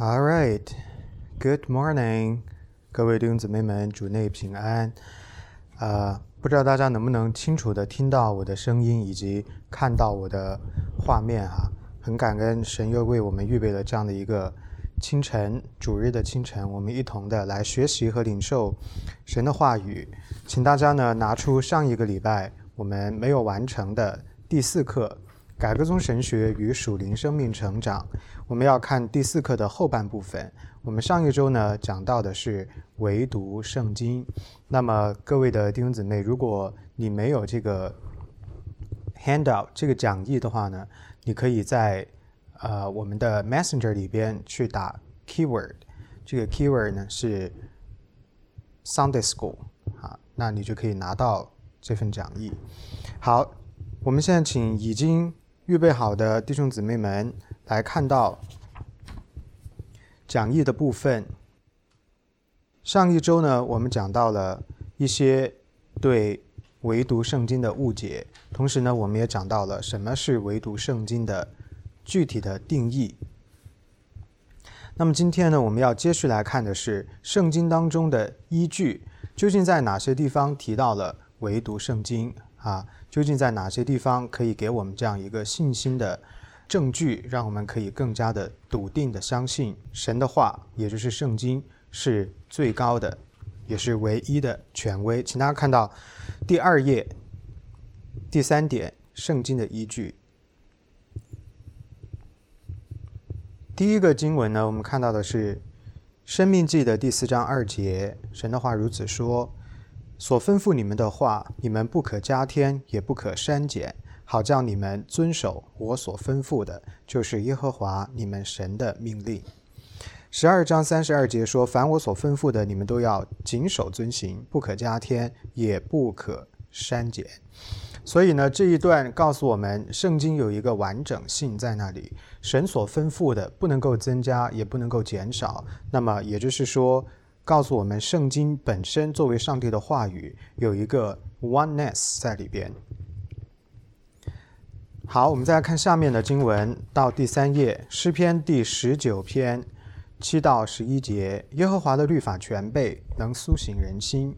All right, good morning，各位弟兄姊妹们，主内平安。啊，不知道大家能不能清楚的听到我的声音，以及看到我的画面哈？很感恩神又为我们预备了这样的一个清晨，主日的清晨，我们一同的来学习和领受神的话语。请大家呢拿出上一个礼拜我们没有完成的第四课。改革宗神学与属灵生命成长，我们要看第四课的后半部分。我们上一周呢讲到的是唯独圣经。那么各位的弟兄姊妹，如果你没有这个 handout 这个讲义的话呢，你可以在呃我们的 Messenger 里边去打 keyword，这个 keyword 呢是 Sunday School 啊，那你就可以拿到这份讲义。好，我们现在请已经。预备好的弟兄姊妹们，来看到讲义的部分。上一周呢，我们讲到了一些对唯独圣经的误解，同时呢，我们也讲到了什么是唯独圣经的具体的定义。那么今天呢，我们要接续来看的是圣经当中的依据，究竟在哪些地方提到了唯独圣经啊？究竟在哪些地方可以给我们这样一个信心的证据，让我们可以更加的笃定的相信神的话，也就是圣经是最高的，也是唯一的权威？请大家看到第二页第三点，圣经的依据。第一个经文呢，我们看到的是《生命记》的第四章二节，神的话如此说。所吩咐你们的话，你们不可加添，也不可删减，好叫你们遵守我所吩咐的，就是耶和华你们神的命令。十二章三十二节说：“凡我所吩咐的，你们都要谨守遵行，不可加添，也不可删减。”所以呢，这一段告诉我们，圣经有一个完整性在那里，神所吩咐的不能够增加，也不能够减少。那么也就是说。告诉我们，圣经本身作为上帝的话语，有一个 oneness 在里边。好，我们再来看下面的经文，到第三页，诗篇第十九篇七到十一节：耶和华的律法全备，能苏醒人心；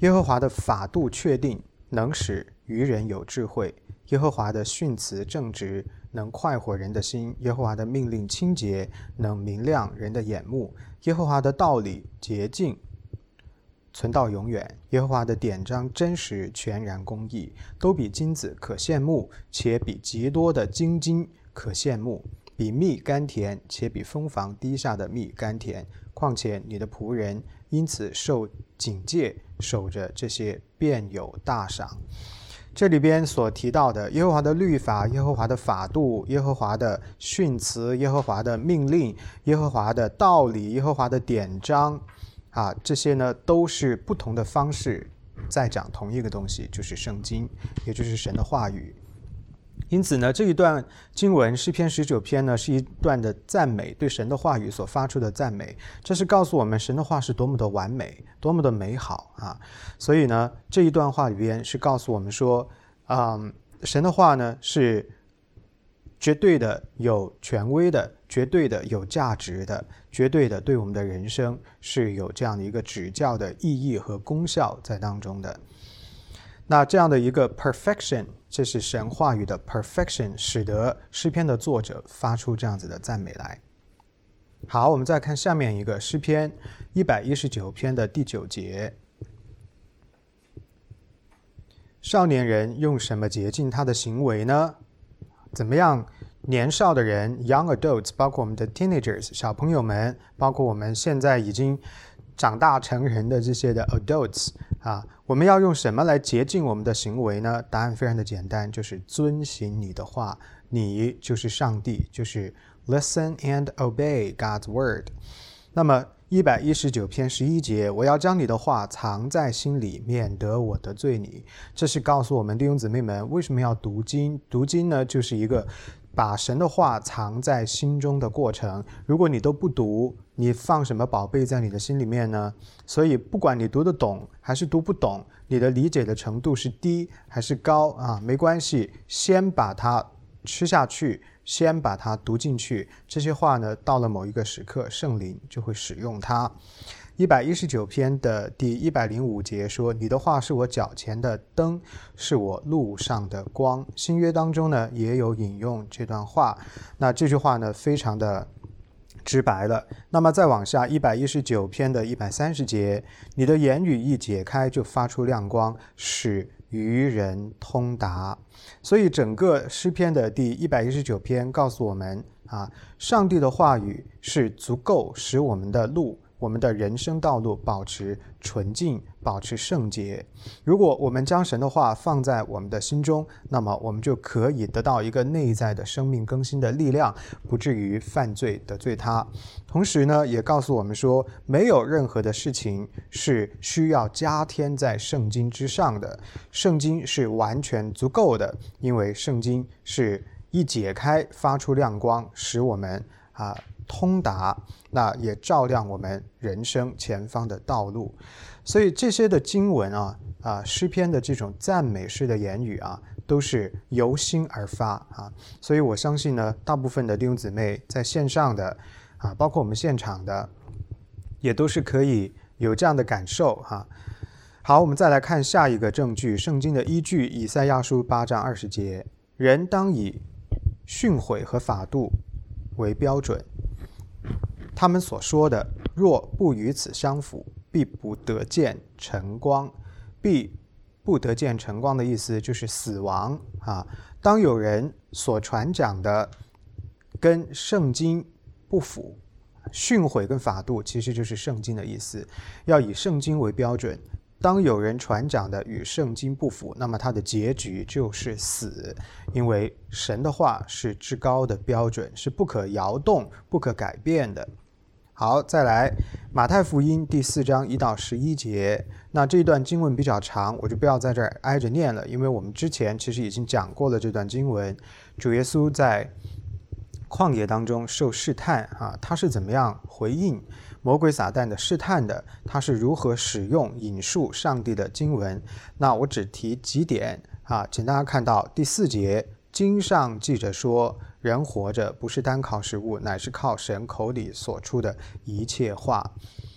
耶和华的法度确定，能使愚人有智慧；耶和华的训词正直。能快活人的心，耶和华的命令清洁，能明亮人的眼目。耶和华的道理洁净，存到永远。耶和华的典章真实，全然公义，都比金子可羡慕，且比极多的金金可羡慕，比蜜甘甜，且比蜂房滴下的蜜甘甜。况且你的仆人因此受警戒，守着这些，便有大赏。这里边所提到的耶和华的律法、耶和华的法度、耶和华的训词、耶和华的命令、耶和华的道理、耶和华的典章，啊，这些呢都是不同的方式在讲同一个东西，就是圣经，也就是神的话语。因此呢，这一段经文诗篇十九篇呢，是一段的赞美，对神的话语所发出的赞美。这是告诉我们神的话是多么的完美，多么的美好啊！所以呢，这一段话里边是告诉我们说，嗯，神的话呢是绝对的有权威的，绝对的有价值的，绝对的对我们的人生是有这样的一个指教的意义和功效在当中的。那这样的一个 perfection，这是神话语的 perfection，使得诗篇的作者发出这样子的赞美来。好，我们再看下面一个诗篇一百一十九篇的第九节：少年人用什么洁净他的行为呢？怎么样？年少的人 young adults，包括我们的 teenagers 小朋友们，包括我们现在已经长大成人的这些的 adults。啊，我们要用什么来洁净我们的行为呢？答案非常的简单，就是遵行你的话。你就是上帝，就是 listen and obey God's word。那么一百一十九篇十一节，我要将你的话藏在心里，免得我得罪你。这是告诉我们弟兄姊妹们为什么要读经。读经呢，就是一个。把神的话藏在心中的过程，如果你都不读，你放什么宝贝在你的心里面呢？所以，不管你读得懂还是读不懂，你的理解的程度是低还是高啊，没关系，先把它吃下去，先把它读进去。这些话呢，到了某一个时刻，圣灵就会使用它。一百一十九篇的第一百零五节说：“你的话是我脚前的灯，是我路上的光。”新约当中呢，也有引用这段话。那这句话呢，非常的直白了。那么再往下，一百一十九篇的一百三十节：“你的言语一解开，就发出亮光，使愚人通达。”所以整个诗篇的第一百一十九篇告诉我们啊，上帝的话语是足够使我们的路。我们的人生道路保持纯净，保持圣洁。如果我们将神的话放在我们的心中，那么我们就可以得到一个内在的生命更新的力量，不至于犯罪得罪他。同时呢，也告诉我们说，没有任何的事情是需要加添在圣经之上的，圣经是完全足够的，因为圣经是一解开发出亮光，使我们啊。通达，那也照亮我们人生前方的道路。所以这些的经文啊啊诗篇的这种赞美式的言语啊，都是由心而发啊。所以我相信呢，大部分的弟兄姊妹在线上的啊，包括我们现场的，也都是可以有这样的感受哈。好，我们再来看下一个证据，圣经的依据，以赛亚书八章二十节：人当以训诲和法度为标准。他们所说的“若不与此相符，必不得见晨光”，必不得见晨光的意思就是死亡啊。当有人所传讲的跟圣经不符，训诲跟法度其实就是圣经的意思，要以圣经为标准。当有人传讲的与圣经不符，那么他的结局就是死，因为神的话是至高的标准，是不可摇动、不可改变的。好，再来马太福音第四章一到十一节。那这一段经文比较长，我就不要在这儿挨着念了，因为我们之前其实已经讲过了这段经文。主耶稣在旷野当中受试探啊，他是怎么样回应魔鬼撒旦的试探的？他是如何使用引述上帝的经文？那我只提几点啊，请大家看到第四节，经上记着说。人活着不是单靠食物，乃是靠神口里所出的一切话。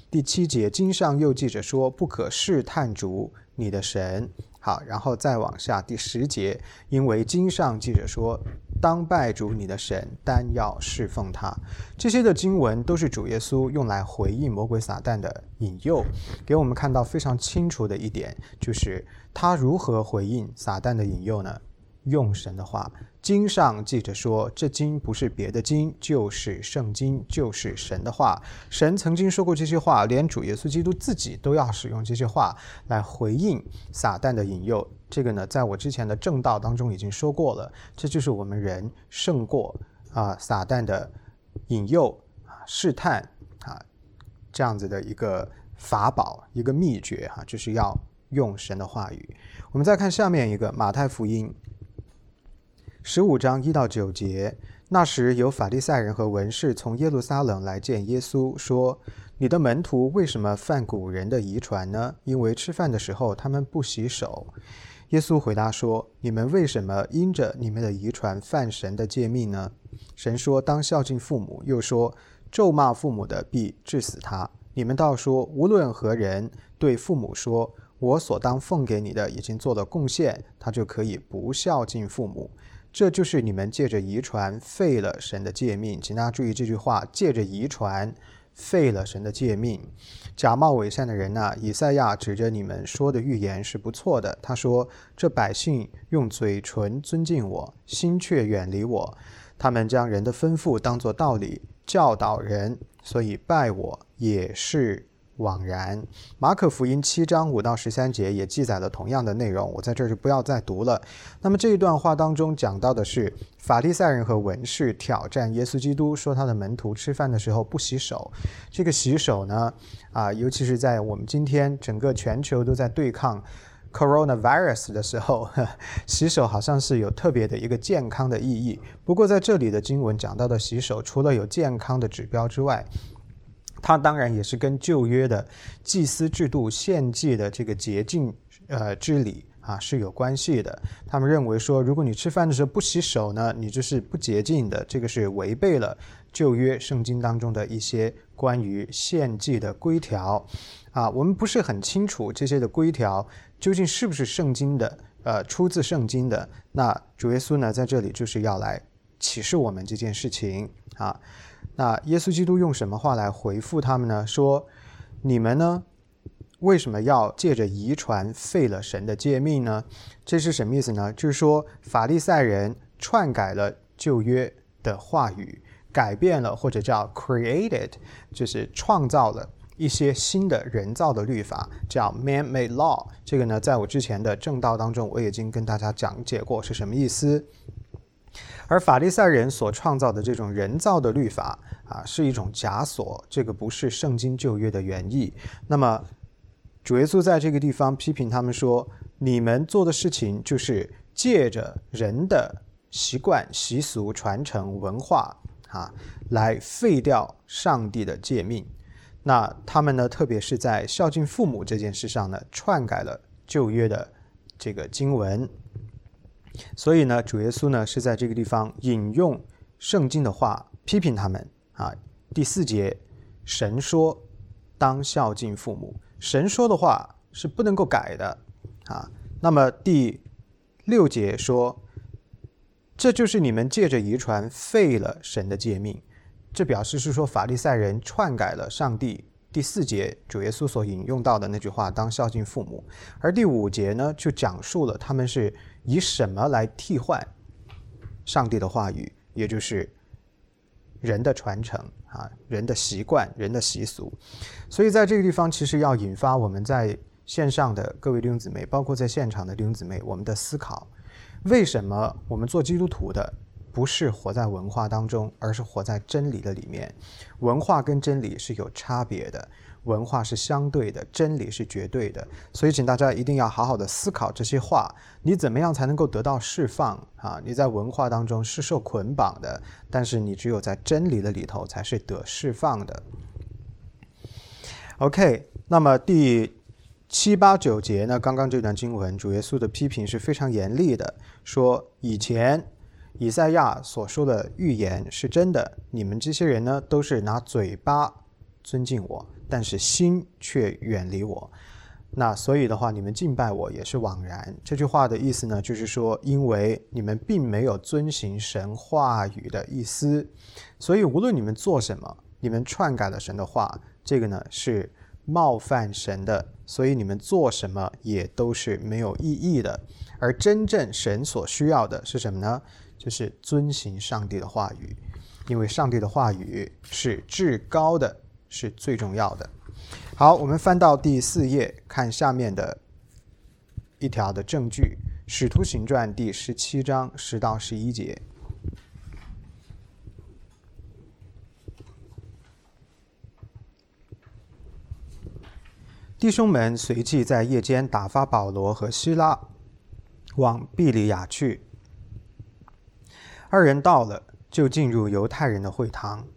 第七节经上又记着说：“不可试探主你的神。”好，然后再往下第十节，因为经上记着说：“当拜主你的神，单要侍奉他。”这些的经文都是主耶稣用来回应魔鬼撒旦的引诱，给我们看到非常清楚的一点，就是他如何回应撒旦的引诱呢？用神的话。经上记着说，这经不是别的经，就是圣经，就是神的话。神曾经说过这些话，连主耶稣基督自己都要使用这些话来回应撒旦的引诱。这个呢，在我之前的正道当中已经说过了。这就是我们人胜过啊撒旦的引诱啊试探啊这样子的一个法宝，一个秘诀哈，就是要用神的话语。我们再看下面一个马太福音。十五章一到九节，那时有法利赛人和文士从耶路撒冷来见耶稣，说：“你的门徒为什么犯古人的遗传呢？因为吃饭的时候他们不洗手。”耶稣回答说：“你们为什么因着你们的遗传犯神的诫命呢？神说当孝敬父母，又说咒骂父母的必治死他。你们倒说无论何人对父母说，我所当奉给你的已经做了贡献，他就可以不孝敬父母。”这就是你们借着遗传废了神的诫命，请大家注意这句话：借着遗传废了神的诫命。假冒伪善的人呐，以赛亚指着你们说的预言是不错的。他说：“这百姓用嘴唇尊敬我，心却远离我。他们将人的吩咐当作道理，教导人，所以拜我也是。”枉然。马可福音七章五到十三节也记载了同样的内容，我在这儿就不要再读了。那么这一段话当中讲到的是法利赛人和文士挑战耶稣基督，说他的门徒吃饭的时候不洗手。这个洗手呢，啊，尤其是在我们今天整个全球都在对抗 coronavirus 的时候，洗手好像是有特别的一个健康的意义。不过在这里的经文讲到的洗手，除了有健康的指标之外，它当然也是跟旧约的祭司制度献祭的这个洁净呃之礼啊是有关系的。他们认为说，如果你吃饭的时候不洗手呢，你就是不洁净的，这个是违背了旧约圣经当中的一些关于献祭的规条。啊，我们不是很清楚这些的规条究竟是不是圣经的，呃，出自圣经的。那主耶稣呢，在这里就是要来启示我们这件事情啊。那耶稣基督用什么话来回复他们呢？说你们呢，为什么要借着遗传废了神的诫命呢？这是什么意思呢？就是说法利赛人篡改了旧约的话语，改变了或者叫 created，就是创造了。一些新的人造的律法叫 man-made law，这个呢，在我之前的正道当中，我已经跟大家讲解过是什么意思。而法利赛人所创造的这种人造的律法啊，是一种枷锁，这个不是圣经旧约的原意。那么主耶稣在这个地方批评他们说：“你们做的事情就是借着人的习惯、习俗、传承、文化啊，来废掉上帝的诫命。”那他们呢？特别是在孝敬父母这件事上呢，篡改了旧约的这个经文。所以呢，主耶稣呢是在这个地方引用圣经的话批评他们啊。第四节，神说当孝敬父母，神说的话是不能够改的啊。那么第六节说，这就是你们借着遗传废了神的诫命。这表示是说法利赛人篡改了上帝第四节主耶稣所引用到的那句话：“当孝敬父母。”而第五节呢，就讲述了他们是以什么来替换上帝的话语，也就是人的传承啊，人的习惯、人的习俗。所以在这个地方，其实要引发我们在线上的各位弟兄姊妹，包括在现场的弟兄姊妹，我们的思考：为什么我们做基督徒的？不是活在文化当中，而是活在真理的里面。文化跟真理是有差别的，文化是相对的，真理是绝对的。所以，请大家一定要好好的思考这些话。你怎么样才能够得到释放啊？你在文化当中是受捆绑的，但是你只有在真理的里头才是得释放的。OK，那么第七八九节呢？刚刚这段经文，主耶稣的批评是非常严厉的，说以前。以赛亚所说的预言是真的，你们这些人呢，都是拿嘴巴尊敬我，但是心却远离我。那所以的话，你们敬拜我也是枉然。这句话的意思呢，就是说，因为你们并没有遵行神话语的意思，所以无论你们做什么，你们篡改了神的话，这个呢是冒犯神的，所以你们做什么也都是没有意义的。而真正神所需要的是什么呢？就是遵行上帝的话语，因为上帝的话语是至高的，是最重要的。好，我们翻到第四页，看下面的一条的证据，《使徒行传》第十七章十到十一节。弟兄们随即在夜间打发保罗和希拉往毕里亚去。二人到了，就进入犹太人的会堂。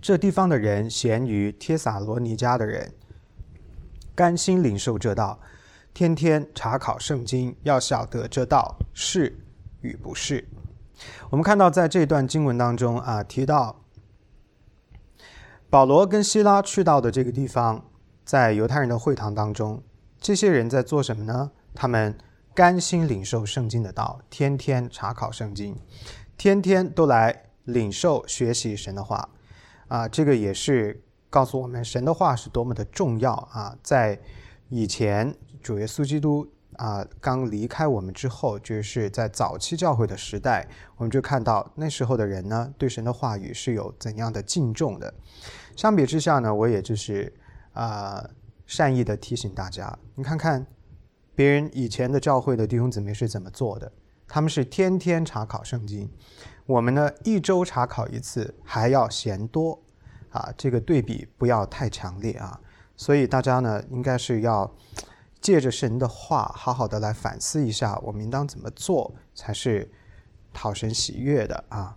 这地方的人咸于帖撒罗尼迦的人，甘心领受这道，天天查考圣经，要晓得这道是与不是。我们看到在这段经文当中啊，提到保罗跟希拉去到的这个地方，在犹太人的会堂当中，这些人在做什么呢？他们。甘心领受圣经的道，天天查考圣经，天天都来领受学习神的话，啊，这个也是告诉我们神的话是多么的重要啊！在以前主耶稣基督啊刚离开我们之后，就是在早期教会的时代，我们就看到那时候的人呢，对神的话语是有怎样的敬重的。相比之下呢，我也就是啊善意的提醒大家，你看看。别人以前的教会的弟兄姊妹是怎么做的？他们是天天查考圣经，我们呢一周查考一次，还要嫌多啊！这个对比不要太强烈啊！所以大家呢应该是要借着神的话，好好的来反思一下，我们应当怎么做才是讨神喜悦的啊！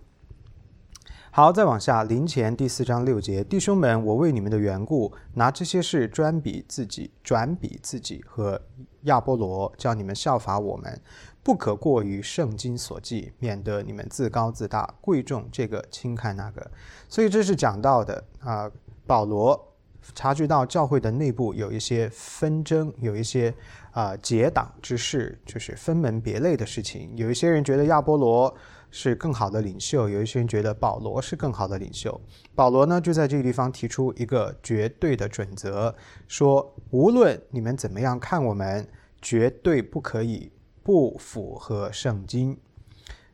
好，再往下，临前第四章六节，弟兄们，我为你们的缘故，拿这些事专比自己，转比自己和亚波罗，叫你们效法我们，不可过于圣经所记，免得你们自高自大，贵重这个轻看那个。所以这是讲到的啊，保罗察觉到教会的内部有一些纷争，有一些啊结党之事，就是分门别类的事情。有一些人觉得亚波罗。是更好的领袖，有一些人觉得保罗是更好的领袖。保罗呢，就在这个地方提出一个绝对的准则，说无论你们怎么样看我们，绝对不可以不符合圣经。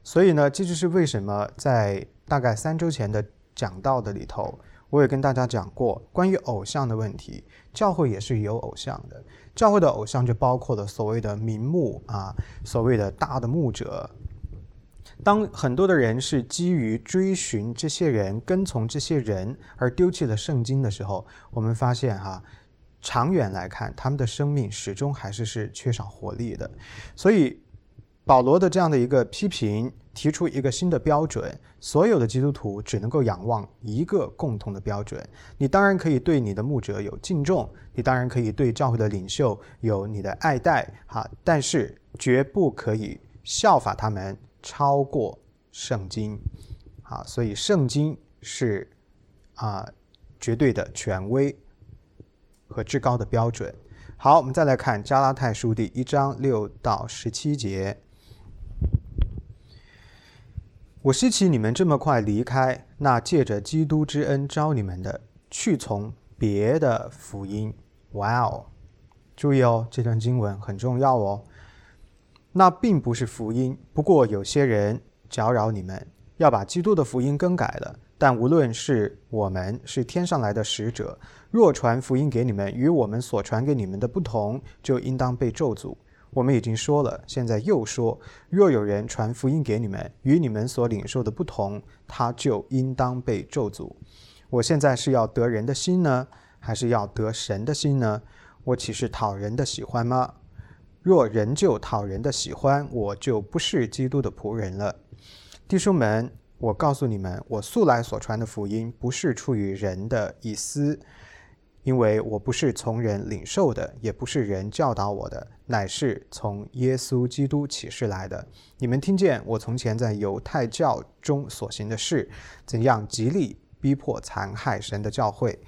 所以呢，这就是为什么在大概三周前的讲道的里头，我也跟大家讲过关于偶像的问题。教会也是有偶像的，教会的偶像就包括了所谓的名目啊，所谓的大的牧者。当很多的人是基于追寻这些人、跟从这些人而丢弃了圣经的时候，我们发现哈，长远来看，他们的生命始终还是是缺少活力的。所以，保罗的这样的一个批评，提出一个新的标准：所有的基督徒只能够仰望一个共同的标准。你当然可以对你的牧者有敬重，你当然可以对教会的领袖有你的爱戴，哈，但是绝不可以效法他们。超过圣经，啊，所以圣经是啊绝对的权威和至高的标准。好，我们再来看加拉太书第一章六到十七节。我希奇你们这么快离开那借着基督之恩招你们的，去从别的福音。哇哦，注意哦，这段经文很重要哦。那并不是福音，不过有些人搅扰你们，要把基督的福音更改了。但无论是我们是天上来的使者，若传福音给你们与我们所传给你们的不同，就应当被咒诅。我们已经说了，现在又说：若有人传福音给你们与你们所领受的不同，他就应当被咒诅。我现在是要得人的心呢，还是要得神的心呢？我岂是讨人的喜欢吗？若仍旧讨人的喜欢，我就不是基督的仆人了。弟兄们，我告诉你们，我素来所传的福音不是出于人的意思，因为我不是从人领受的，也不是人教导我的，乃是从耶稣基督启示来的。你们听见我从前在犹太教中所行的事，怎样极力逼迫残害神的教会。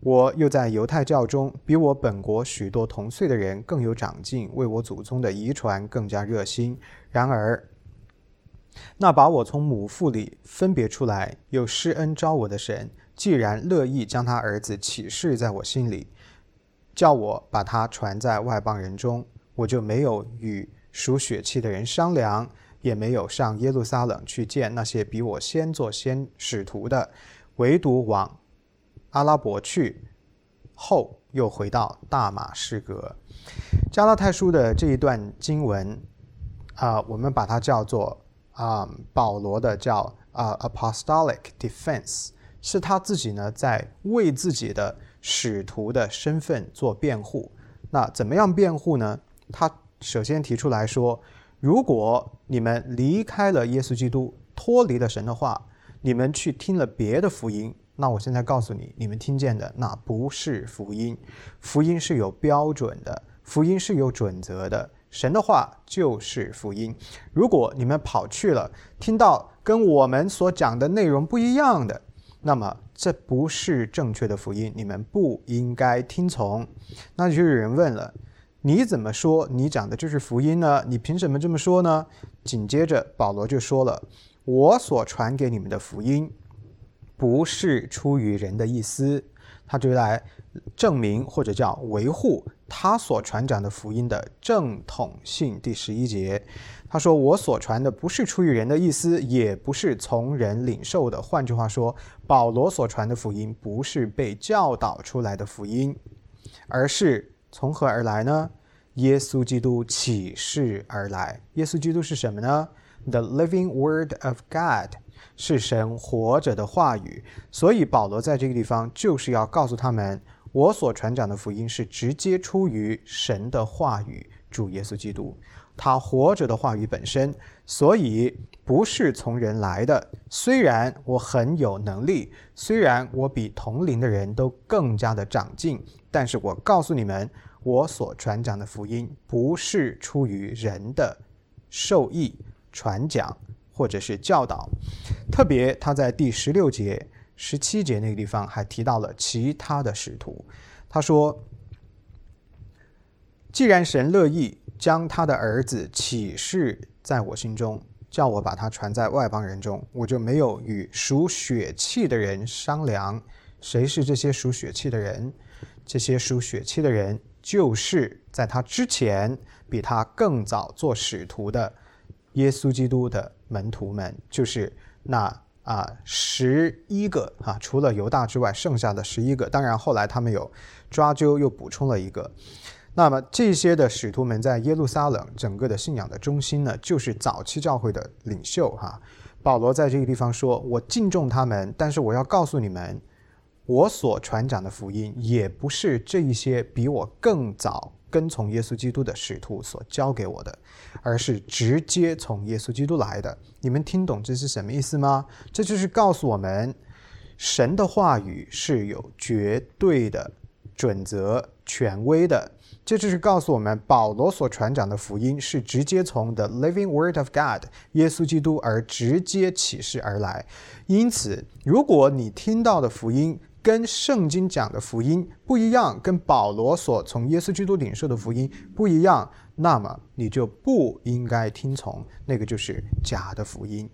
我又在犹太教中，比我本国许多同岁的人更有长进，为我祖宗的遗传更加热心。然而，那把我从母腹里分别出来，又施恩招我的神，既然乐意将他儿子启示在我心里，叫我把他传在外邦人中，我就没有与属血气的人商量，也没有上耶路撒冷去见那些比我先做先使徒的，唯独往。阿拉伯去后，又回到大马士革。加拉太书的这一段经文，啊，我们把它叫做啊保罗的叫啊 apostolic defense，是他自己呢在为自己的使徒的身份做辩护。那怎么样辩护呢？他首先提出来说，如果你们离开了耶稣基督，脱离了神的话，你们去听了别的福音。那我现在告诉你，你们听见的那不是福音，福音是有标准的，福音是有准则的。神的话就是福音。如果你们跑去了，听到跟我们所讲的内容不一样的，那么这不是正确的福音，你们不应该听从。那就有人问了：你怎么说你讲的就是福音呢？你凭什么这么说呢？紧接着保罗就说了：我所传给你们的福音。不是出于人的意思，他就来证明或者叫维护他所传讲的福音的正统性。第十一节，他说：“我所传的不是出于人的意思，也不是从人领受的。换句话说，保罗所传的福音不是被教导出来的福音，而是从何而来呢？耶稣基督启示而来。耶稣基督是什么呢？The living Word of God。”是神活着的话语，所以保罗在这个地方就是要告诉他们，我所传讲的福音是直接出于神的话语，主耶稣基督。他活着的话语本身，所以不是从人来的。虽然我很有能力，虽然我比同龄的人都更加的长进，但是我告诉你们，我所传讲的福音不是出于人的授意传讲或者是教导。特别他在第十六节、十七节那个地方还提到了其他的使徒，他说。既然神乐意将他的儿子启示在我心中，叫我把他传在外邦人中，我就没有与属血气的人商量。谁是这些属血气的人？这些属血气的人，就是在他之前比他更早做使徒的耶稣基督的门徒们，就是那啊十一个啊，除了犹大之外，剩下的十一个。当然后来他们有抓阄，又补充了一个。那么这些的使徒们在耶路撒冷整个的信仰的中心呢，就是早期教会的领袖哈。保罗在这个地方说：“我敬重他们，但是我要告诉你们，我所传讲的福音也不是这一些比我更早跟从耶稣基督的使徒所教给我的，而是直接从耶稣基督来的。你们听懂这是什么意思吗？这就是告诉我们，神的话语是有绝对的准则、权威的。”这就是告诉我们，保罗所传讲的福音是直接从 The Living Word of God 耶稣基督而直接启示而来。因此，如果你听到的福音跟圣经讲的福音不一样，跟保罗所从耶稣基督领受的福音不一样，那么你就不应该听从，那个就是假的福音。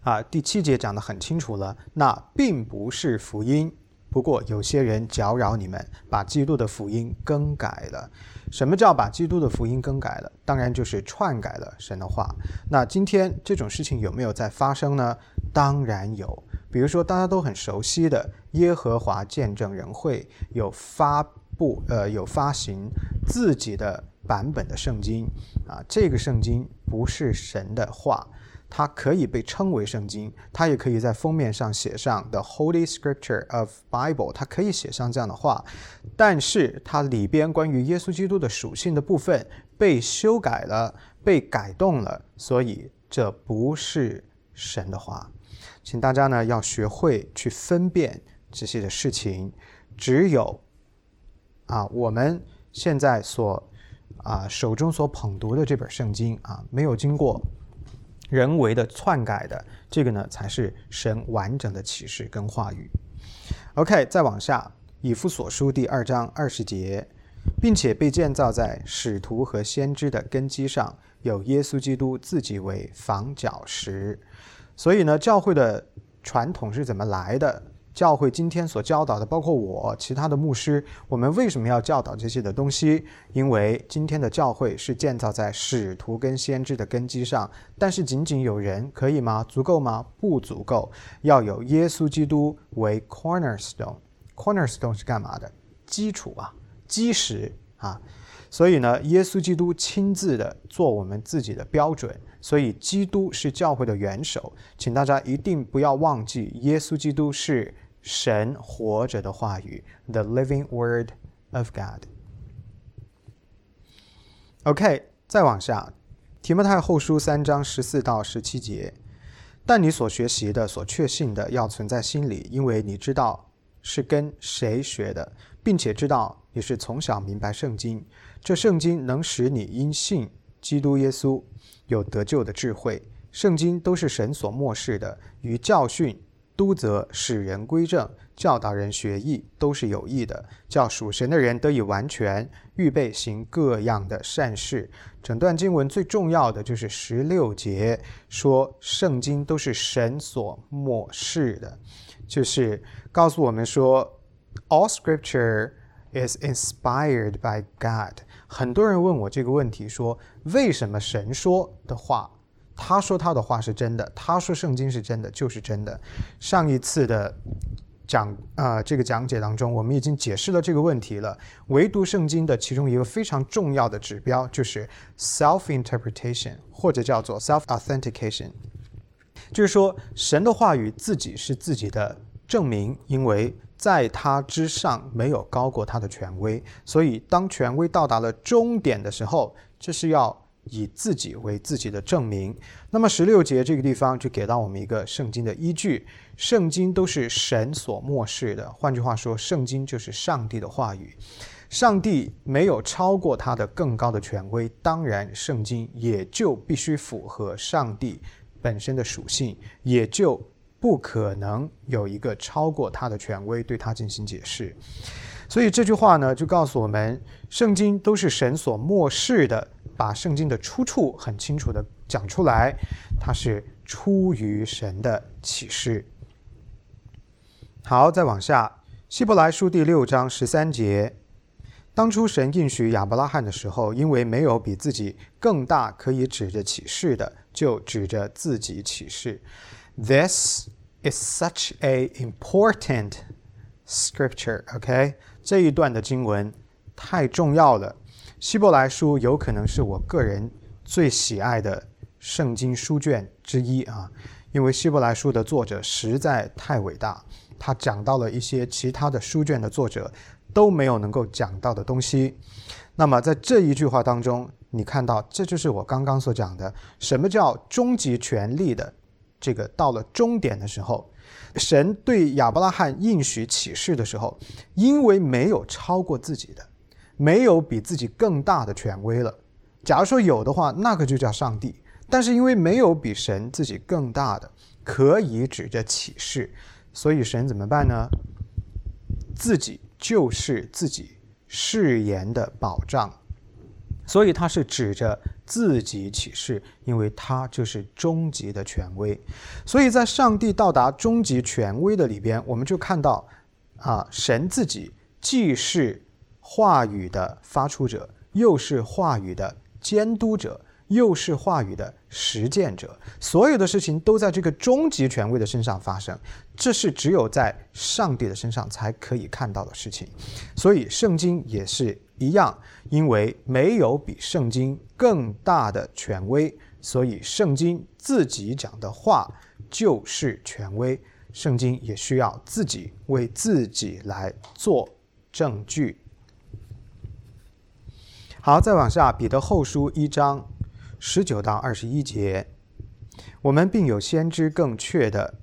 啊，第七节讲得很清楚了，那并不是福音。不过，有些人搅扰你们，把基督的福音更改了。什么叫把基督的福音更改了？当然就是篡改了神的话。那今天这种事情有没有在发生呢？当然有。比如说大家都很熟悉的耶和华见证人会有发布呃有发行自己的版本的圣经啊，这个圣经不是神的话。它可以被称为圣经，它也可以在封面上写上 “The Holy Scripture of Bible”，它可以写上这样的话。但是它里边关于耶稣基督的属性的部分被修改了，被改动了，所以这不是神的话。请大家呢要学会去分辨这些的事情。只有啊，我们现在所啊手中所捧读的这本圣经啊，没有经过。人为的篡改的这个呢，才是神完整的启示跟话语。OK，再往下，以弗所书第二章二十节，并且被建造在使徒和先知的根基上，有耶稣基督自己为房角石。所以呢，教会的传统是怎么来的？教会今天所教导的，包括我其他的牧师，我们为什么要教导这些的东西？因为今天的教会是建造在使徒跟先知的根基上，但是仅仅有人可以吗？足够吗？不足够，要有耶稣基督为 cornerstone。cornerstone 是干嘛的？基础啊，基石啊。所以呢，耶稣基督亲自的做我们自己的标准。所以基督是教会的元首，请大家一定不要忘记，耶稣基督是。神活着的话语，The Living Word of God。OK，再往下，提摩太后书三章十四到十七节。但你所学习的、所确信的，要存在心里，因为你知道是跟谁学的，并且知道你是从小明白圣经。这圣经能使你因信基督耶稣有得救的智慧。圣经都是神所漠视的，与教训。督责使人归正，教导人学艺，都是有益的，叫属神的人得以完全，预备行各样的善事。整段经文最重要的就是十六节，说圣经都是神所漠视的，就是告诉我们说，All Scripture is inspired by God。很多人问我这个问题，说为什么神说的话？他说他的话是真的，他说圣经是真的，就是真的。上一次的讲啊，这个讲解当中，我们已经解释了这个问题了。唯独圣经的其中一个非常重要的指标就是 self-interpretation，或者叫做 self-authentication，就是说神的话语自己是自己的证明，因为在他之上没有高过他的权威，所以当权威到达了终点的时候，这是要。以自己为自己的证明。那么十六节这个地方就给到我们一个圣经的依据：圣经都是神所漠视的。换句话说，圣经就是上帝的话语。上帝没有超过他的更高的权威，当然，圣经也就必须符合上帝本身的属性，也就不可能有一个超过他的权威对他进行解释。所以这句话呢，就告诉我们，圣经都是神所漠视的，把圣经的出处很清楚的讲出来，它是出于神的启示。好，再往下，希伯来书第六章十三节。当初神应许亚伯拉罕的时候，因为没有比自己更大可以指着启示的，就指着自己启示。This is such a important scripture. OK，这一段的经文太重要了。希伯来书有可能是我个人最喜爱的圣经书卷之一啊，因为希伯来书的作者实在太伟大，他讲到了一些其他的书卷的作者。都没有能够讲到的东西。那么在这一句话当中，你看到这就是我刚刚所讲的，什么叫终极权力的这个到了终点的时候，神对亚伯拉罕应许启示的时候，因为没有超过自己的，没有比自己更大的权威了。假如说有的话，那个就叫上帝。但是因为没有比神自己更大的可以指着启示，所以神怎么办呢？自己。就是自己誓言的保障，所以他是指着自己起誓，因为他就是终极的权威。所以在上帝到达终极权威的里边，我们就看到啊，神自己既是话语的发出者，又是话语的监督者。又是话语的实践者，所有的事情都在这个终极权威的身上发生，这是只有在上帝的身上才可以看到的事情。所以圣经也是一样，因为没有比圣经更大的权威，所以圣经自己讲的话就是权威。圣经也需要自己为自己来做证据。好，再往下，彼得后书一章。十九到二十一节，我们并有先知更确的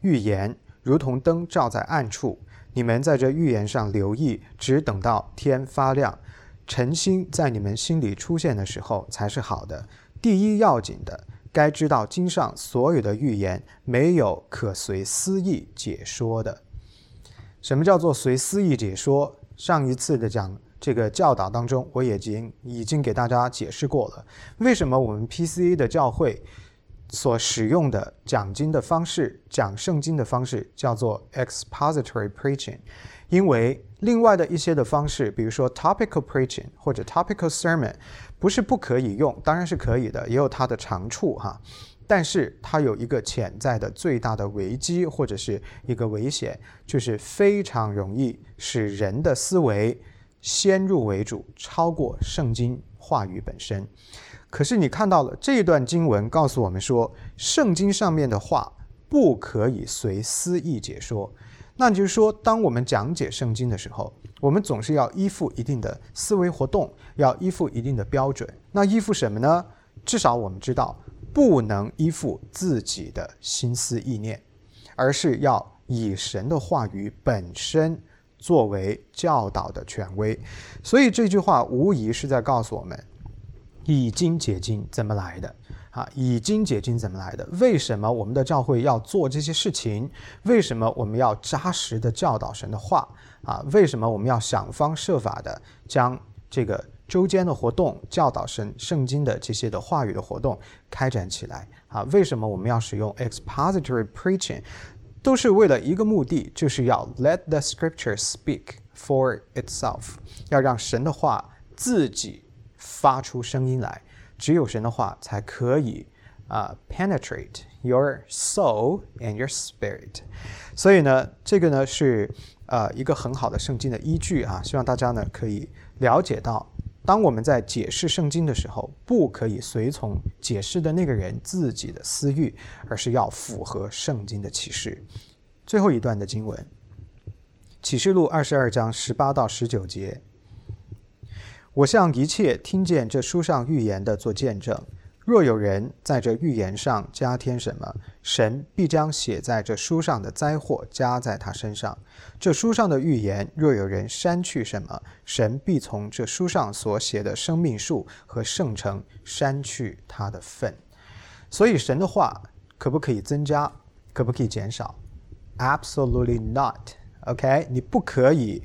预言，如同灯照在暗处。你们在这预言上留意，只等到天发亮，晨星在你们心里出现的时候，才是好的。第一要紧的，该知道经上所有的预言，没有可随私意解说的。什么叫做随私意解说？上一次的讲。这个教导当中，我已经已经给大家解释过了，为什么我们 PCA 的教会所使用的讲经的方式、讲圣经的方式叫做 expository preaching，因为另外的一些的方式，比如说 topical preaching 或者 topical sermon，不是不可以用，当然是可以的，也有它的长处哈，但是它有一个潜在的最大的危机或者是一个危险，就是非常容易使人的思维。先入为主，超过圣经话语本身。可是你看到了这一段经文，告诉我们说，圣经上面的话不可以随私意解说。那就是说，当我们讲解圣经的时候，我们总是要依附一定的思维活动，要依附一定的标准。那依附什么呢？至少我们知道，不能依附自己的心思意念，而是要以神的话语本身。作为教导的权威，所以这句话无疑是在告诉我们：以经解经怎么来的？啊，以经解经怎么来的？为什么我们的教会要做这些事情？为什么我们要扎实的教导神的话？啊，为什么我们要想方设法的将这个周间的活动、教导神圣经的这些的话语的活动开展起来？啊，为什么我们要使用 expository preaching？都是为了一个目的，就是要 let the scripture speak for itself，要让神的话自己发出声音来。只有神的话才可以啊 penetrate your soul and your spirit。所以呢，这个呢是呃一个很好的圣经的依据啊，希望大家呢可以了解到。当我们在解释圣经的时候，不可以随从解释的那个人自己的私欲，而是要符合圣经的启示。最后一段的经文，《启示录》二十二章十八到十九节：“我向一切听见这书上预言的做见证。若有人在这预言上加添什么，神必将写在这书上的灾祸加在他身上；这书上的预言，若有人删去什么，神必从这书上所写的生命树和圣城删去他的份。所以，神的话可不可以增加？可不可以减少？Absolutely not. OK，你不可以。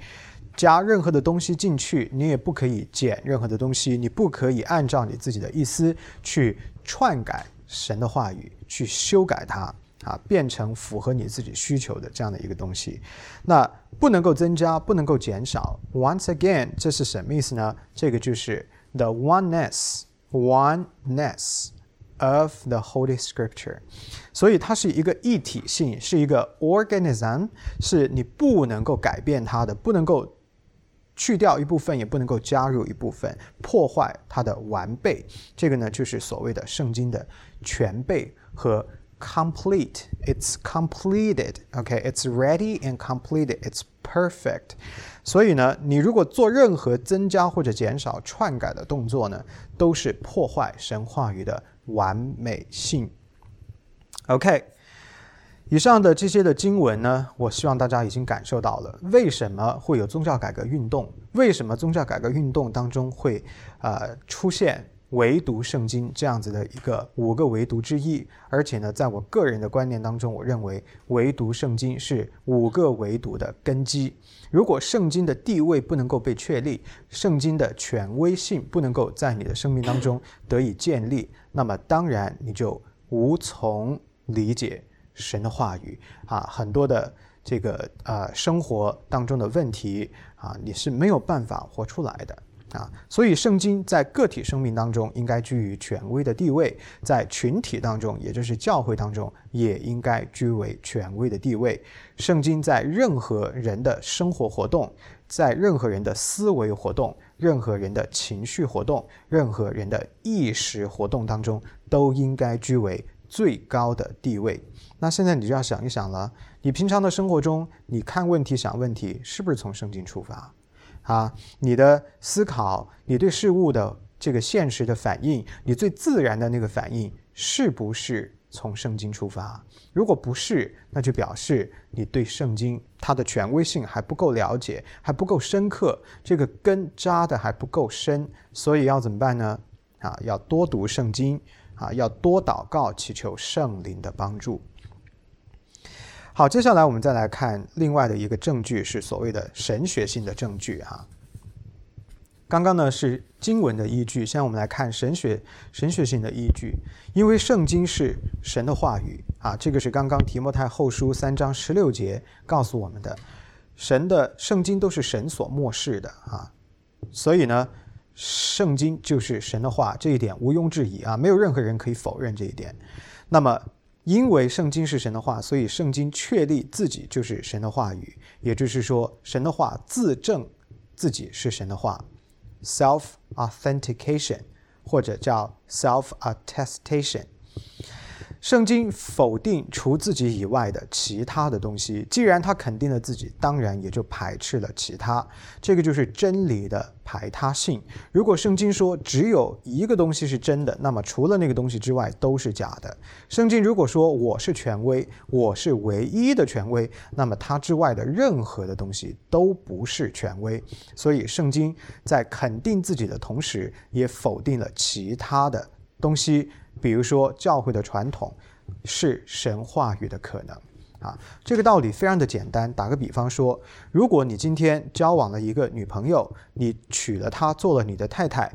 加任何的东西进去，你也不可以减任何的东西，你不可以按照你自己的意思去篡改神的话语，去修改它啊，变成符合你自己需求的这样的一个东西。那不能够增加，不能够减少。Once again，这是什么意思呢？这个就是 the oneness，oneness of the Holy Scripture。所以它是一个一体性，是一个 organism，是你不能够改变它的，不能够。去掉一部分也不能够加入一部分，破坏它的完备。这个呢，就是所谓的圣经的全备和 complete。It's completed. OK, it's ready and completed. It's perfect. 所以呢，你如果做任何增加或者减少、篡改的动作呢，都是破坏神话语的完美性。OK。以上的这些的经文呢，我希望大家已经感受到了为什么会有宗教改革运动，为什么宗教改革运动当中会呃出现唯独圣经这样子的一个五个唯独之一，而且呢，在我个人的观念当中，我认为唯独圣经是五个唯独的根基。如果圣经的地位不能够被确立，圣经的权威性不能够在你的生命当中得以建立，那么当然你就无从理解。神的话语啊，很多的这个呃生活当中的问题啊，你是没有办法活出来的啊。所以，圣经在个体生命当中应该居于权威的地位，在群体当中，也就是教会当中，也应该居为权威的地位。圣经在任何人的生活活动，在任何人的思维活动、任何人的情绪活动、任何人的意识活动当中，都应该居为最高的地位。那现在你就要想一想了，你平常的生活中，你看问题、想问题，是不是从圣经出发？啊，你的思考，你对事物的这个现实的反应，你最自然的那个反应，是不是从圣经出发？如果不是，那就表示你对圣经它的权威性还不够了解，还不够深刻，这个根扎的还不够深，所以要怎么办呢？啊，要多读圣经，啊，要多祷告，祈求圣灵的帮助。好，接下来我们再来看另外的一个证据，是所谓的神学性的证据哈。刚刚呢是经文的依据，现在我们来看神学神学性的依据。因为圣经是神的话语啊，这个是刚刚提摩太后书三章十六节告诉我们的，神的圣经都是神所漠视的啊，所以呢，圣经就是神的话，这一点毋庸置疑啊，没有任何人可以否认这一点。那么。因为圣经是神的话，所以圣经确立自己就是神的话语，也就是说，神的话自证自己是神的话，self authentication，或者叫 self attestation。圣经否定除自己以外的其他的东西。既然他肯定了自己，当然也就排斥了其他。这个就是真理的排他性。如果圣经说只有一个东西是真的，那么除了那个东西之外都是假的。圣经如果说我是权威，我是唯一的权威，那么它之外的任何的东西都不是权威。所以圣经在肯定自己的同时，也否定了其他的东西。比如说，教会的传统是神话语的可能啊，这个道理非常的简单。打个比方说，如果你今天交往了一个女朋友，你娶了她做了你的太太，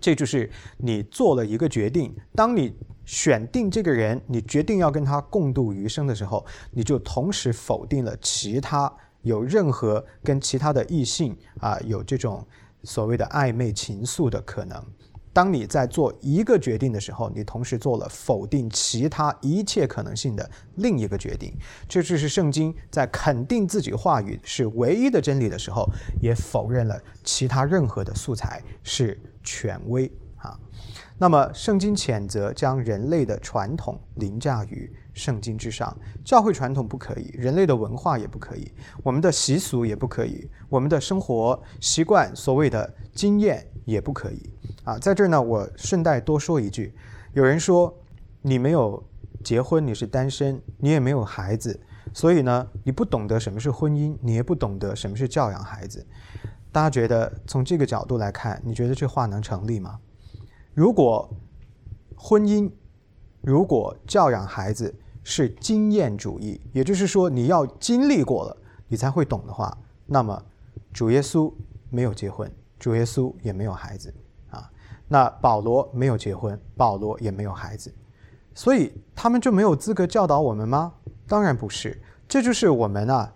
这就是你做了一个决定。当你选定这个人，你决定要跟他共度余生的时候，你就同时否定了其他有任何跟其他的异性啊有这种所谓的暧昧情愫的可能。当你在做一个决定的时候，你同时做了否定其他一切可能性的另一个决定。这就是圣经在肯定自己话语是唯一的真理的时候，也否认了其他任何的素材是权威啊。那么，圣经谴责将人类的传统凌驾于圣经之上，教会传统不可以，人类的文化也不可以，我们的习俗也不可以，我们的生活习惯所谓的经验也不可以啊。在这儿呢，我顺带多说一句，有人说你没有结婚，你是单身，你也没有孩子，所以呢，你不懂得什么是婚姻，你也不懂得什么是教养孩子。大家觉得从这个角度来看，你觉得这话能成立吗？如果婚姻、如果教养孩子是经验主义，也就是说你要经历过了，你才会懂的话，那么主耶稣没有结婚，主耶稣也没有孩子。那保罗没有结婚，保罗也没有孩子，所以他们就没有资格教导我们吗？当然不是，这就是我们啊。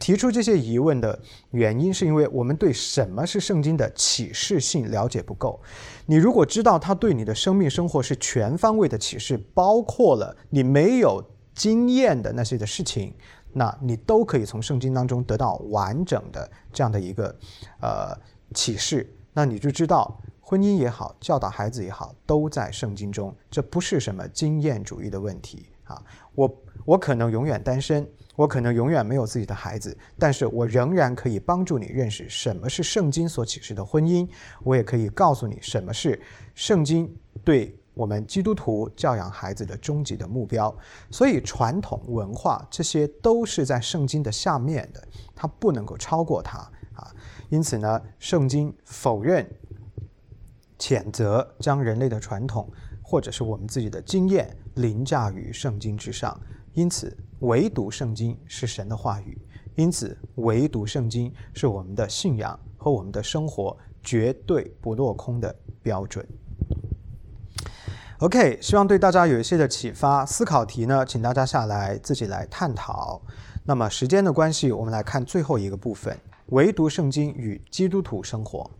提出这些疑问的原因，是因为我们对什么是圣经的启示性了解不够。你如果知道它对你的生命生活是全方位的启示，包括了你没有经验的那些的事情，那你都可以从圣经当中得到完整的这样的一个呃启示。那你就知道，婚姻也好，教导孩子也好，都在圣经中，这不是什么经验主义的问题啊。我我可能永远单身。我可能永远没有自己的孩子，但是我仍然可以帮助你认识什么是圣经所启示的婚姻。我也可以告诉你什么是圣经对我们基督徒教养孩子的终极的目标。所以，传统文化这些都是在圣经的下面的，它不能够超过它啊。因此呢，圣经否认、谴责将人类的传统或者是我们自己的经验凌驾于圣经之上。因此。唯独圣经是神的话语，因此唯独圣经是我们的信仰和我们的生活绝对不落空的标准。OK，希望对大家有一些的启发。思考题呢，请大家下来自己来探讨。那么时间的关系，我们来看最后一个部分：唯独圣经与基督徒生活。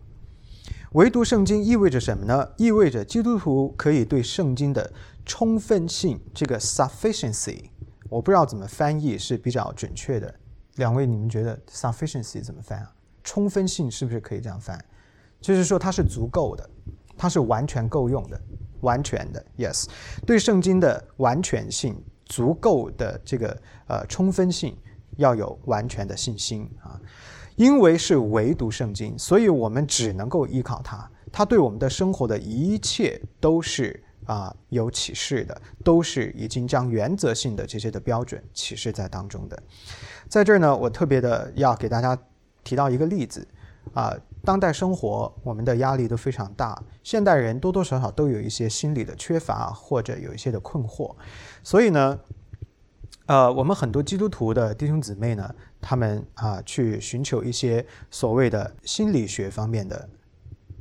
唯独圣经意味着什么呢？意味着基督徒可以对圣经的充分性，这个 sufficiency。我不知道怎么翻译是比较准确的。两位，你们觉得 sufficiency 怎么翻啊？充分性是不是可以这样翻？就是说它是足够的，它是完全够用的，完全的。Yes，对圣经的完全性、足够的这个呃充分性，要有完全的信心啊。因为是唯独圣经，所以我们只能够依靠它。它对我们的生活的一切都是。啊，有启示的都是已经将原则性的这些的标准启示在当中的。在这儿呢，我特别的要给大家提到一个例子啊，当代生活我们的压力都非常大，现代人多多少少都有一些心理的缺乏或者有一些的困惑，所以呢，呃，我们很多基督徒的弟兄姊妹呢，他们啊去寻求一些所谓的心理学方面的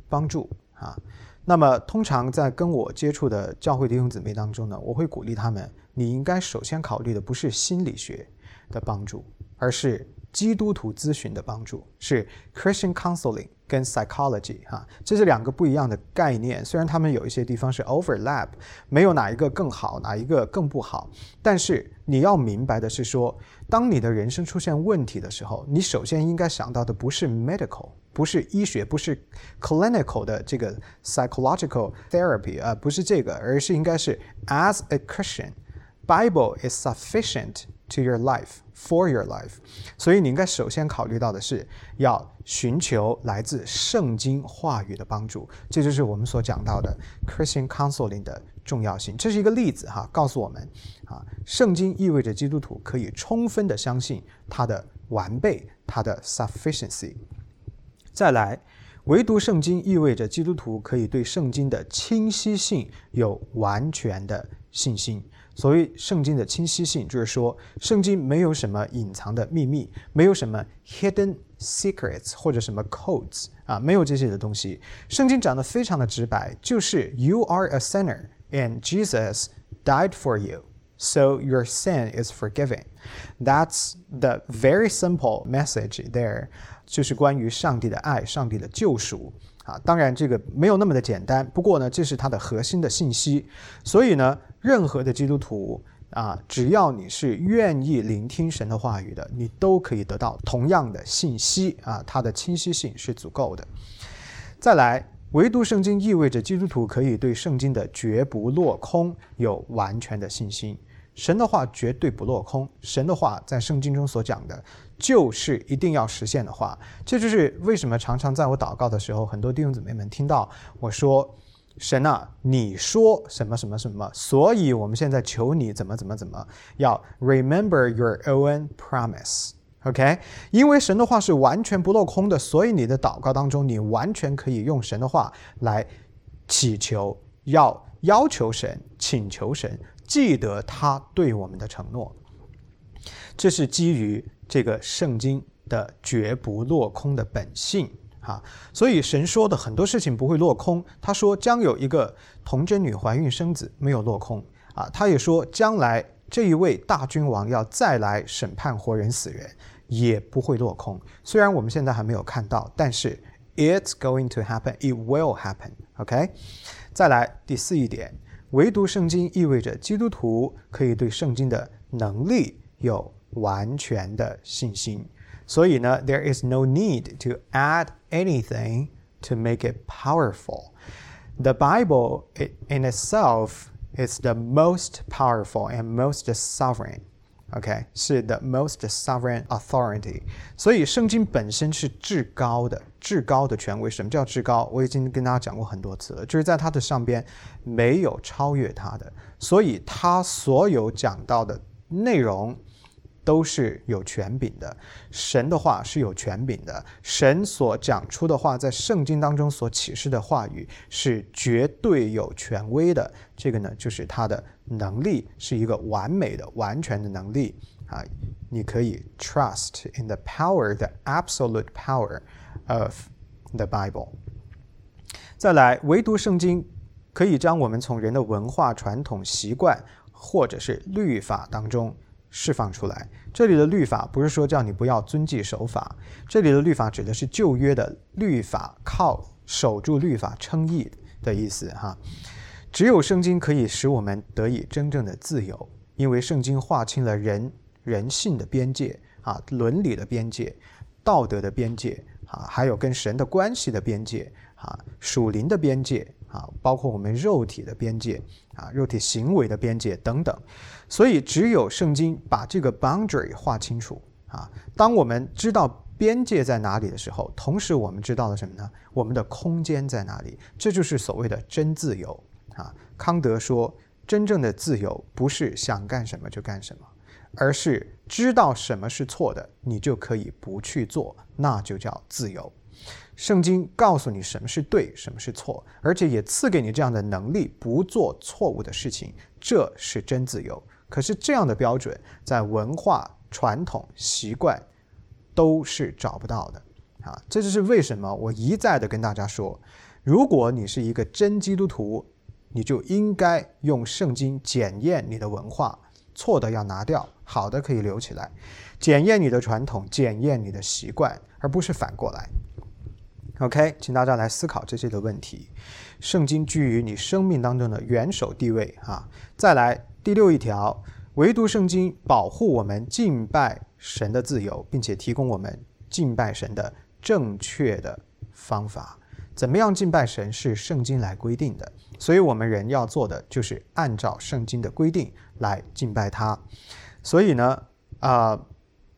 帮助啊。那么，通常在跟我接触的教会弟兄姊妹当中呢，我会鼓励他们：你应该首先考虑的不是心理学的帮助，而是基督徒咨询的帮助，是 Christian counseling 跟 psychology 哈，这是两个不一样的概念。虽然他们有一些地方是 overlap，没有哪一个更好，哪一个更不好，但是你要明白的是说，当你的人生出现问题的时候，你首先应该想到的不是 medical。不是医学，不是 clinical 的这个 psychological therapy 啊，不是这个，而是应该是 as a Christian，Bible is sufficient to your life for your life。所以你应该首先考虑到的是要寻求来自圣经话语的帮助，这就是我们所讲到的 Christian counseling 的重要性。这是一个例子哈，告诉我们啊，圣经意味着基督徒可以充分的相信它的完备，它的 sufficiency。再来，唯独圣经意味着基督徒可以对圣经的清晰性有完全的信心。所谓圣经的清晰性，就是说圣经没有什么隐藏的秘密，没有什么 hidden secrets 或者什么 codes 啊，没有这些的东西。圣经讲的非常的直白，就是 You are a sinner and Jesus died for you, so your sin is forgiven. That's the very simple message there. 就是关于上帝的爱、上帝的救赎啊！当然，这个没有那么的简单。不过呢，这是它的核心的信息。所以呢， 任何的基督徒啊，只要你是愿意聆听神的话语的，你都可以得到同样的信息啊！它的清晰性是足够的。再来，唯独圣经意味着基督徒可以对圣经的绝不落空有完全的信心。神的话绝对不落空，神的话在圣经中所讲的，就是一定要实现的话。这就是为什么常常在我祷告的时候，很多弟兄姊妹们听到我说：“神啊，你说什么什么什么，所以我们现在求你怎么怎么怎么，要 remember your own promise。” OK，因为神的话是完全不落空的，所以你的祷告当中，你完全可以用神的话来祈求，要要求神，请求神记得他对我们的承诺。这是基于这个圣经的绝不落空的本性哈，所以神说的很多事情不会落空。他说将有一个童贞女怀孕生子，没有落空啊。他也说将来这一位大君王要再来审判活人死人。也不会落空。虽然我们现在还没有看到，但是 it's going to happen, it will happen. OK，再来第四一点，唯独圣经意味着基督徒可以对圣经的能力有完全的信心。所以呢，there is no need to add anything to make it powerful. The Bible in itself is the most powerful and most sovereign. OK，是 the most sovereign authority，所以圣经本身是至高的、至高的权威。什么叫至高？我已经跟大家讲过很多次了，就是在它的上边没有超越它的，所以它所有讲到的内容。 都是有权柄的，神的话是有权柄的，神所讲出的话，在圣经当中所启示的话语是绝对有权威的。这个呢，就是他的能力是一个完美的、完全的能力啊！你可以 trust in the power, the absolute power of the Bible。再来，唯独圣经可以将我们从人的文化、传统、习惯或者是律法当中。释放出来。这里的律法不是说叫你不要遵纪守法，这里的律法指的是旧约的律法，靠守住律法称义的意思哈。只有圣经可以使我们得以真正的自由，因为圣经划清了人人性的边界啊，伦理的边界，道德的边界啊，还有跟神的关系的边界啊，属灵的边界。啊，包括我们肉体的边界啊，肉体行为的边界等等，所以只有圣经把这个 boundary 画清楚啊。当我们知道边界在哪里的时候，同时我们知道了什么呢？我们的空间在哪里？这就是所谓的真自由啊。康德说，真正的自由不是想干什么就干什么，而是知道什么是错的，你就可以不去做，那就叫自由。圣经告诉你什么是对，什么是错，而且也赐给你这样的能力，不做错误的事情，这是真自由。可是这样的标准在文化、传统、习惯都是找不到的啊！这就是为什么我一再的跟大家说，如果你是一个真基督徒，你就应该用圣经检验你的文化，错的要拿掉，好的可以留起来；检验你的传统，检验你的习惯，而不是反过来。OK，请大家来思考这些的问题。圣经居于你生命当中的元首地位啊。再来第六一条，唯独圣经保护我们敬拜神的自由，并且提供我们敬拜神的正确的方法。怎么样敬拜神是圣经来规定的，所以我们人要做的就是按照圣经的规定来敬拜他。所以呢，啊，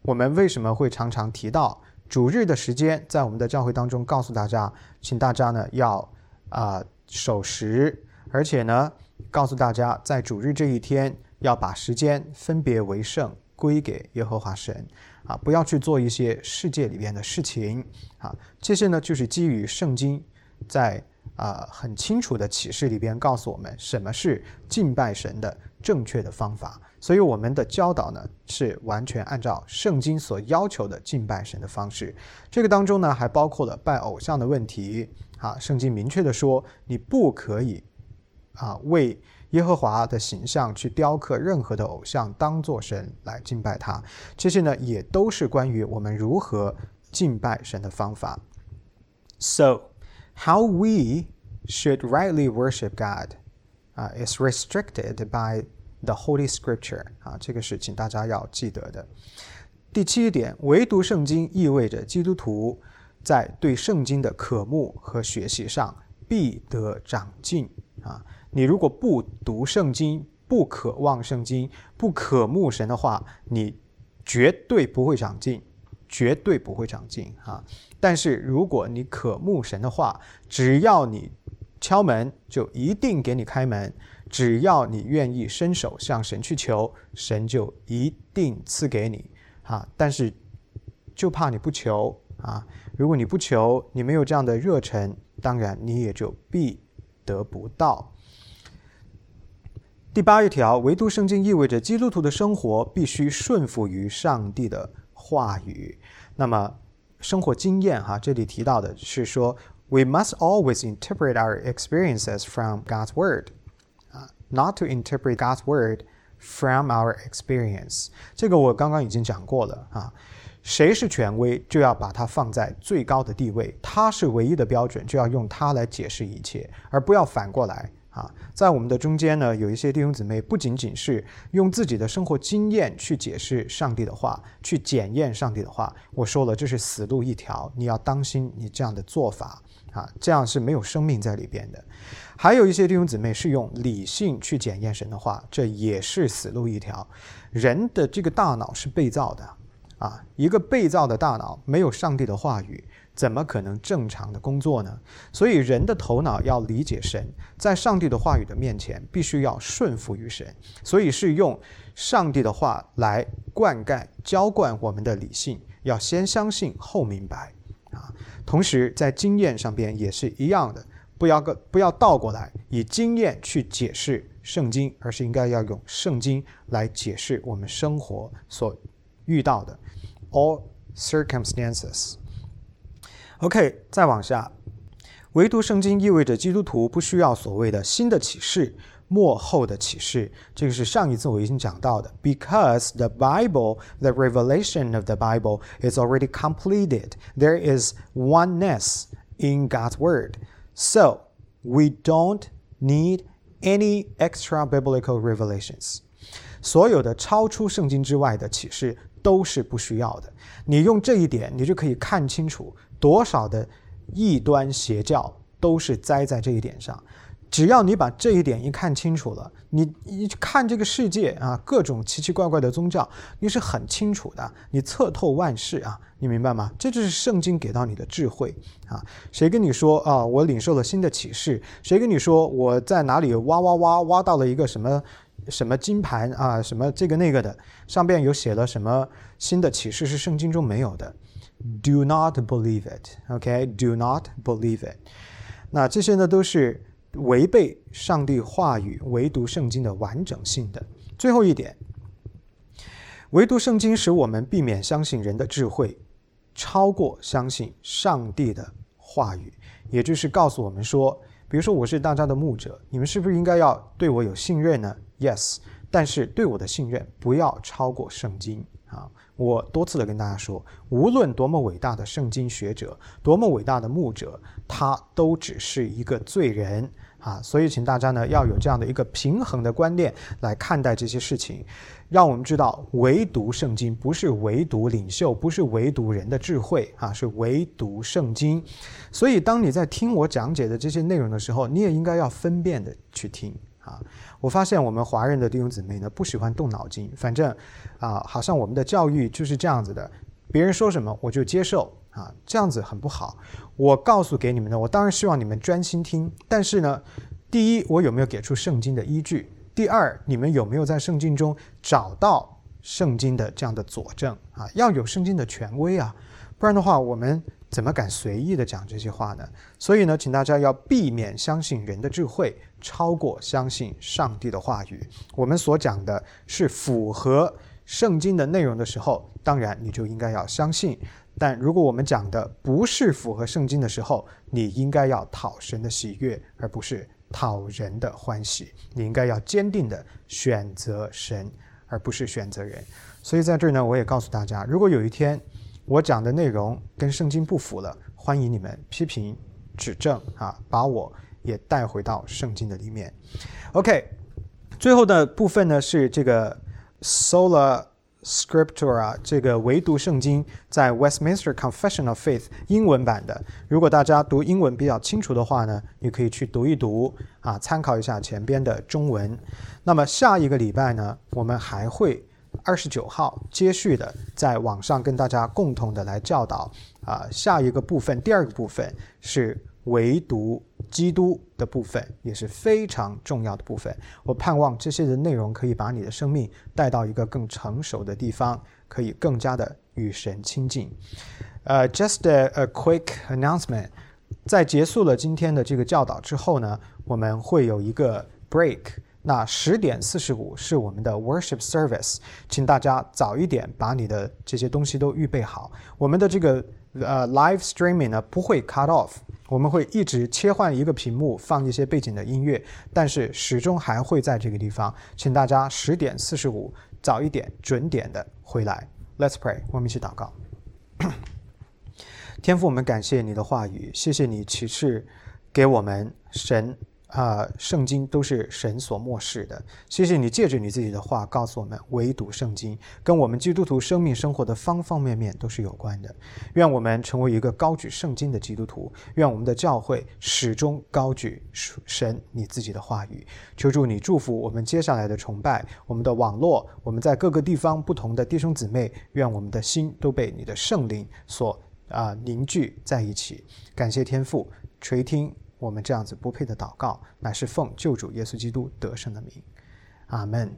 我们为什么会常常提到？主日的时间，在我们的教会当中告诉大家，请大家呢要啊守时，而且呢告诉大家，在主日这一天要把时间分别为圣，归给耶和华神啊，不要去做一些世界里边的事情啊。这些呢就是基于圣经在啊很清楚的启示里边告诉我们什么是敬拜神的正确的方法。所以我们的教导呢，是完全按照圣经所要求的敬拜神的方式。这个当中呢，还包括了拜偶像的问题。啊，圣经明确的说，你不可以啊为耶和华的形象去雕刻任何的偶像，当做神来敬拜他。这些呢，也都是关于我们如何敬拜神的方法。So, how we should rightly worship God, uh, is restricted by The Holy Scripture 啊，这个是请大家要记得的。第七点，唯独圣经意味着基督徒在对圣经的渴慕和学习上必得长进啊！你如果不读圣经，不渴望圣经，不渴慕神的话，你绝对不会长进，绝对不会长进啊！但是如果你渴慕神的话，只要你敲门，就一定给你开门；只要你愿意伸手向神去求，神就一定赐给你啊！但是就怕你不求啊！如果你不求，你没有这样的热忱，当然你也就必得不到。第八一条，唯独圣经意味着基督徒的生活必须顺服于上帝的话语。那么，生活经验哈，这里提到的是说，We must always interpret our experiences from God's word，啊，not to interpret God's word from our experience。这个我刚刚已经讲过了啊。谁是权威，就要把它放在最高的地位，他是唯一的标准，就要用它来解释一切，而不要反过来。啊，在我们的中间呢，有一些弟兄姊妹不仅仅是用自己的生活经验去解释上帝的话，去检验上帝的话。我说了，这是死路一条，你要当心你这样的做法啊，这样是没有生命在里边的。还有一些弟兄姊妹是用理性去检验神的话，这也是死路一条。人的这个大脑是被造的啊，一个被造的大脑没有上帝的话语。怎么可能正常的工作呢？所以人的头脑要理解神，在上帝的话语的面前，必须要顺服于神。所以是用上帝的话来灌溉、浇灌我们的理性，要先相信后明白啊。同时在经验上边也是一样的，不要个不要倒过来以经验去解释圣经，而是应该要用圣经来解释我们生活所遇到的 all circumstances。OK，再往下，唯独圣经意味着基督徒不需要所谓的新的启示、幕后的启示。这个是上一次我已经讲到的。Because the Bible, the revelation of the Bible is already completed, there is oneness in God's word. So we don't need any extra biblical revelations. 所有的超出圣经之外的启示都是不需要的。你用这一点，你就可以看清楚。 多少的异端邪教都是栽在这一点上，只要你把这一点一看清楚了，你一看这个世界啊，各种奇奇怪怪的宗教，你是很清楚的，你测透万事啊，你明白吗？这就是圣经给到你的智慧啊！谁跟你说啊，我领受了新的启示？谁跟你说我在哪里挖挖挖挖到了一个什么什么金盘啊，什么这个那个的，上边有写了什么新的启示是圣经中没有的？Do not believe it, OK? Do not believe it. 那这些呢都是违背上帝话语、唯独圣经的完整性的。最后一点，唯独圣经使我们避免相信人的智慧，超过相信上帝的话语。也就是告诉我们说，比如说我是大家的牧者，你们是不是应该要对我有信任呢？Yes，但是对我的信任不要超过圣经啊。我多次的跟大家说，无论多么伟大的圣经学者，多么伟大的牧者，他都只是一个罪人啊！所以，请大家呢要有这样的一个平衡的观念来看待这些事情，让我们知道，唯独圣经不是唯独领袖，不是唯独人的智慧啊，是唯独圣经。所以，当你在听我讲解的这些内容的时候，你也应该要分辨的去听啊。我发现我们华人的弟兄姊妹呢，不喜欢动脑筋，反正，啊，好像我们的教育就是这样子的，别人说什么我就接受啊，这样子很不好。我告诉给你们的，我当然希望你们专心听，但是呢，第一，我有没有给出圣经的依据？第二，你们有没有在圣经中找到圣经的这样的佐证啊？要有圣经的权威啊，不然的话，我们。怎么敢随意的讲这些话呢？所以呢，请大家要避免相信人的智慧，超过相信上帝的话语。我们所讲的是符合圣经的内容的时候，当然你就应该要相信；但如果我们讲的不是符合圣经的时候，你应该要讨神的喜悦，而不是讨人的欢喜。你应该要坚定的选择神，而不是选择人。所以在这儿呢，我也告诉大家，如果有一天，我讲的内容跟圣经不符了，欢迎你们批评指正啊，把我也带回到圣经的里面。OK，最后的部分呢是这个 sola Scriptura 这个唯独圣经，在 Westminster Confession of Faith 英文版的。如果大家读英文比较清楚的话呢，你可以去读一读啊，参考一下前边的中文。那么下一个礼拜呢，我们还会二十九号接续的在网上跟大家共同的来教导啊，下一个部分，第二个部分是。唯独基督的部分也是非常重要的部分。我盼望这些的内容可以把你的生命带到一个更成熟的地方，可以更加的与神亲近。呃，just a, quick announcement，在结束了今天的这个教导之后呢，我们会有一个 break。那十点四十五是我们的 worship service，请大家早一点把你的这些东西都预备好。我们的这个呃 live streaming 呢不会 cut off。我们会一直切换一个屏幕，放一些背景的音乐，但是始终还会在这个地方。请大家十点四十五早一点准点的回来。Let's pray，我们一起祷告。天父，我们感谢你的话语，谢谢你启示给我们神。啊，圣经都是神所漠视的。谢谢你借着你自己的话告诉我们，唯独圣经跟我们基督徒生命生活的方方面面都是有关的。愿我们成为一个高举圣经的基督徒，愿我们的教会始终高举神你自己的话语。求主你祝福我们接下来的崇拜，我们的网络，我们在各个地方不同的弟兄姊妹，愿我们的心都被你的圣灵所啊凝聚在一起。感谢天父垂听。我们这样子不配的祷告，乃是奉救主耶稣基督得胜的名，阿门。